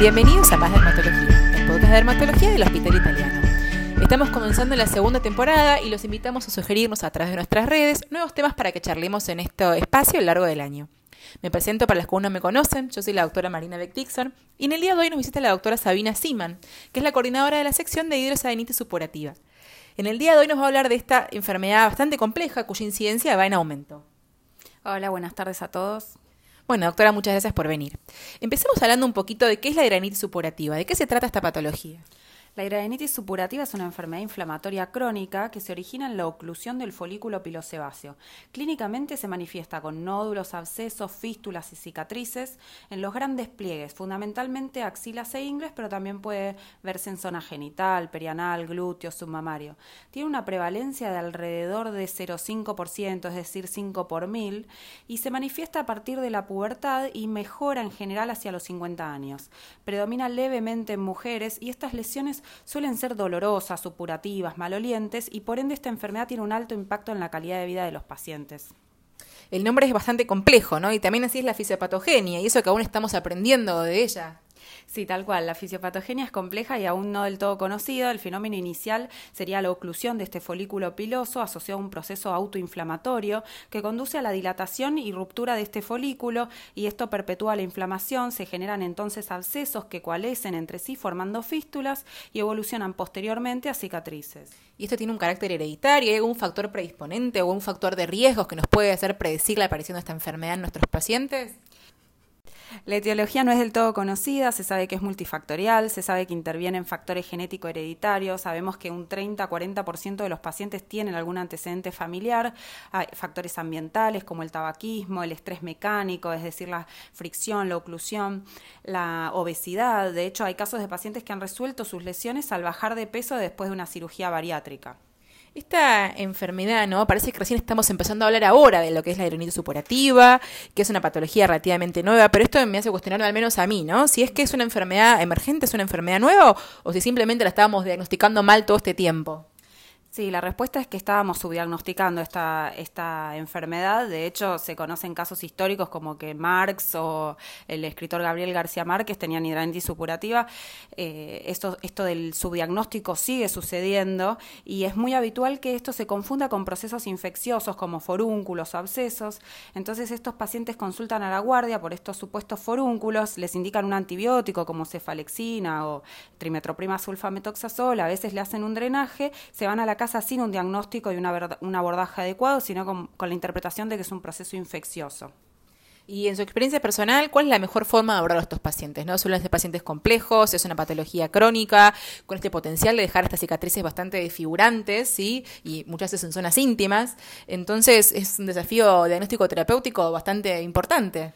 Bienvenidos a Más Dermatología, el podcast de dermatología del Hospital Italiano. Estamos comenzando la segunda temporada y los invitamos a sugerirnos a través de nuestras redes nuevos temas para que charlemos en este espacio a lo largo del año. Me presento para los que aún no me conocen, yo soy la doctora Marina Beck Dixon y en el día de hoy nos visita la doctora Sabina Siman, que es la coordinadora de la sección de hidrosadenitis supurativa. En el día de hoy nos va a hablar de esta enfermedad bastante compleja cuya incidencia va en aumento. Hola, buenas tardes a todos. Bueno, doctora, muchas gracias por venir. Empecemos hablando un poquito de qué es la hidradenitis supurativa, de qué se trata esta patología. La hidradenitis supurativa es una enfermedad inflamatoria crónica que se origina en la oclusión del folículo pilosebáceo. Clínicamente se manifiesta con nódulos, abscesos, fístulas y cicatrices en los grandes pliegues, fundamentalmente axilas e ingles, pero también puede verse en zona genital, perianal, glúteo, submamario. Tiene una prevalencia de alrededor de 0,5%, es decir, 5 por mil, y se manifiesta a partir de la pubertad y mejora en general hacia los 50 años. Predomina levemente en mujeres y estas lesiones suelen ser dolorosas, supurativas, malolientes y por ende esta enfermedad tiene un alto impacto en la calidad de vida de los pacientes. El nombre es bastante complejo, ¿no? Y también así es la fisiopatogenia y eso que aún estamos aprendiendo de ella. Sí, tal cual. La fisiopatogenia es compleja y aún no del todo conocido. El fenómeno inicial sería la oclusión de este folículo piloso asociado a un proceso autoinflamatorio que conduce a la dilatación y ruptura de este folículo y esto perpetúa la inflamación. Se generan entonces abscesos que coalescen entre sí formando fístulas y evolucionan posteriormente a cicatrices. ¿Y esto tiene un carácter hereditario? ¿Hay algún factor predisponente o un factor de riesgos que nos puede hacer predecir la aparición de esta enfermedad en nuestros pacientes? La etiología no es del todo conocida, se sabe que es multifactorial, se sabe que intervienen factores genéticos hereditarios, sabemos que un 30-40% de los pacientes tienen algún antecedente familiar, hay factores ambientales como el tabaquismo, el estrés mecánico, es decir, la fricción, la oclusión, la obesidad. De hecho, hay casos de pacientes que han resuelto sus lesiones al bajar de peso después de una cirugía bariátrica. Esta enfermedad, ¿no? Parece que recién estamos empezando a hablar ahora de lo que es la hidronitis supurativa, que es una patología relativamente nueva, pero esto me hace cuestionar al menos a mí, ¿no? Si es que es una enfermedad emergente, es una enfermedad nueva, o si simplemente la estábamos diagnosticando mal todo este tiempo. Sí, la respuesta es que estábamos subdiagnosticando esta, esta enfermedad. De hecho, se conocen casos históricos como que Marx o el escritor Gabriel García Márquez tenían hidradenitis supurativa. Eh, esto, esto del subdiagnóstico sigue sucediendo y es muy habitual que esto se confunda con procesos infecciosos como forúnculos o abscesos. Entonces, estos pacientes consultan a la guardia por estos supuestos forúnculos, les indican un antibiótico como cefalexina o trimetroprima sulfametoxazol, a veces le hacen un drenaje, se van a la casa sin un diagnóstico y una un abordaje adecuado, sino con, la interpretación de que es un proceso infeccioso. Y en su experiencia personal, ¿cuál es la mejor forma de abordar a estos pacientes? ¿No? Suelen ser pacientes complejos, es una patología crónica, con este potencial de dejar estas cicatrices bastante desfigurantes, ¿sí? Y muchas veces en zonas íntimas. Entonces, es un desafío diagnóstico terapéutico bastante importante.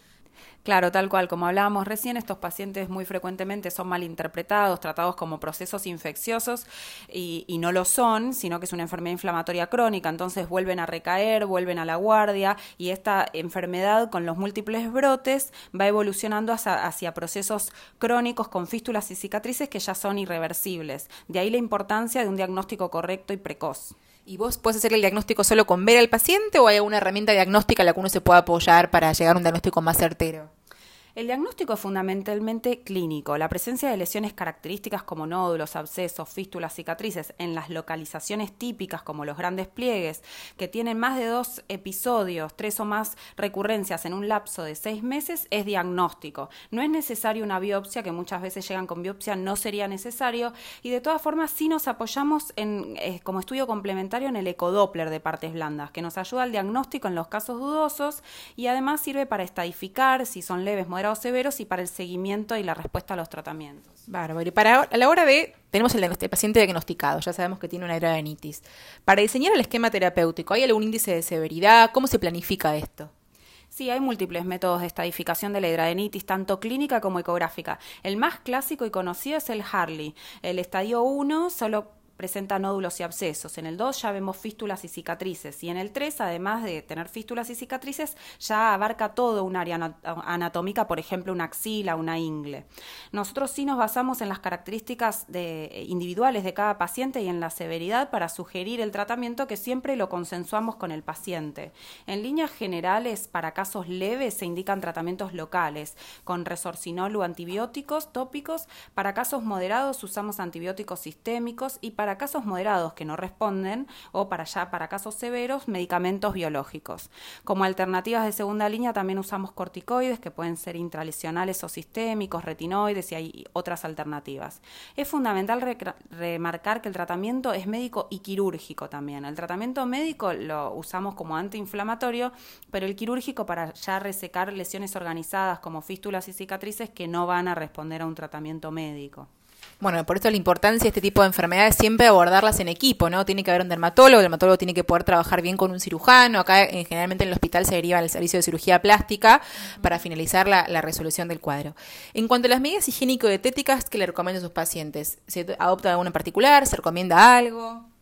Claro, tal cual, como hablábamos recién, estos pacientes muy frecuentemente son malinterpretados, tratados como procesos infecciosos y, no lo son, sino que es una enfermedad inflamatoria crónica, entonces vuelven a recaer, vuelven a la guardia y esta enfermedad con los múltiples brotes va evolucionando hacia, hacia procesos crónicos con fístulas y cicatrices que ya son irreversibles. De ahí la importancia de un diagnóstico correcto y precoz. ¿Y vos puedes hacer el diagnóstico solo con ver al paciente o hay alguna herramienta diagnóstica a la que uno se pueda apoyar para llegar a un diagnóstico más certero? El diagnóstico es fundamentalmente clínico. La presencia de lesiones características como nódulos, abscesos, fístulas, cicatrices en las localizaciones típicas como los grandes pliegues, que tienen más de dos episodios, tres o más recurrencias en un lapso de seis meses, es diagnóstico. No es necesario una biopsia, que muchas veces llegan con biopsia, no sería necesario. Y de todas formas, sí nos apoyamos en, eh, como estudio complementario en el ecodoppler de partes blandas, que nos ayuda al diagnóstico en los casos dudosos y además sirve para estadificar si son leves, moderados severos y para el seguimiento y la respuesta a los tratamientos. Bárbaro. Y para a la hora de tenemos el, paciente diagnosticado, ya sabemos que tiene una hidradenitis. Para diseñar el esquema terapéutico, ¿hay algún índice de severidad? ¿Cómo se planifica esto? Sí, hay múltiples métodos de estadificación de la hidradenitis, tanto clínica como ecográfica. El más clásico y conocido es el Harley. El estadio 1 solo presenta nódulos y abscesos. En el 2 ya vemos fístulas y cicatrices. Y en el 3, además de tener fístulas y cicatrices, ya abarca todo un área anatómica, por ejemplo, una axila, una ingle. Nosotros sí nos basamos en las características de, individuales de cada paciente y en la severidad para sugerir el tratamiento que siempre lo consensuamos con el paciente. En líneas generales, para casos leves se indican tratamientos locales, con resorcinol o antibióticos tópicos. Para casos moderados usamos antibióticos sistémicos y para casos moderados que no responden o para ya para casos severos, medicamentos biológicos. Como alternativas de segunda línea también usamos corticoides que pueden ser intralesionales o sistémicos, retinoides y hay otras alternativas. Es fundamental remarcar que el tratamiento es médico y quirúrgico también. El tratamiento médico lo usamos como antiinflamatorio, pero el quirúrgico para ya resecar lesiones organizadas como fístulas y cicatrices que no van a responder a un tratamiento médico. Bueno, por esto la importancia de este tipo de enfermedades siempre abordarlas en equipo, ¿no? Tiene que haber un dermatólogo, el dermatólogo tiene que poder trabajar bien con un cirujano. Acá eh, generalmente en el hospital se deriva el servicio de cirugía plástica para finalizar la, la resolución del cuadro. En cuanto a las medidas higiénico-dietéticas que le recomiendan a sus pacientes, ¿se adopta alguna en particular? ¿Se recomienda algo?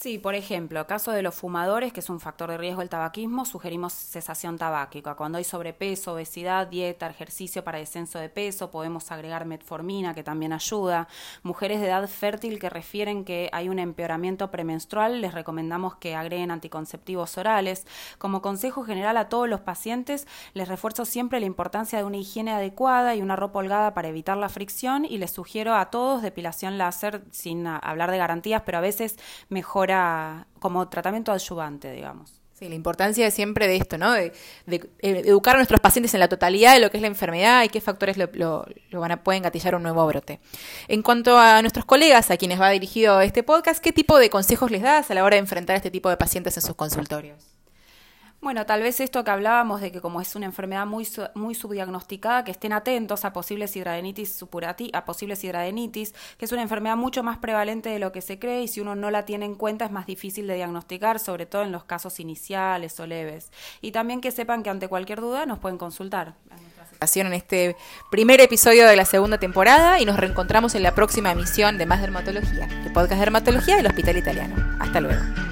Sí, por ejemplo, caso de los fumadores, que es un factor de riesgo el tabaquismo, sugerimos cesación tabáquica. Cuando hay sobrepeso, obesidad, dieta, ejercicio para descenso de peso, podemos agregar metformina, que también ayuda. Mujeres de edad fértil que refieren que hay un empeoramiento premenstrual, les recomendamos que agreguen anticonceptivos orales. Como consejo general a todos los pacientes, les refuerzo siempre la importancia de una higiene adecuada y una ropa holgada para evitar la fricción y les sugiero a todos depilación láser sin hablar de garantías, pero a veces mejor como tratamiento adyuvante, digamos. Sí, la importancia siempre de esto, ¿no? De, eh, educar a nuestros pacientes en la totalidad de lo que es la enfermedad y qué factores lo, van a, pueden gatillar un nuevo brote. En cuanto a nuestros colegas a quienes va dirigido este podcast, ¿qué tipo de consejos les das a la hora de enfrentar a este tipo de pacientes en sus consultorios? Bueno, tal vez esto que hablábamos de que como es una enfermedad muy, muy subdiagnosticada, que estén atentos a posibles hidradenitis supurati, a posibles hidradenitis, que es una enfermedad mucho más prevalente de lo que se cree y si uno no la tiene en cuenta es más difícil de diagnosticar, sobre todo en los casos iniciales o leves. Y también que sepan que ante cualquier duda nos pueden consultar. En este primer episodio de la segunda temporada y nos reencontramos en la próxima emisión de Más Dermatología, el podcast de dermatología del Hospital Italiano. Hasta luego.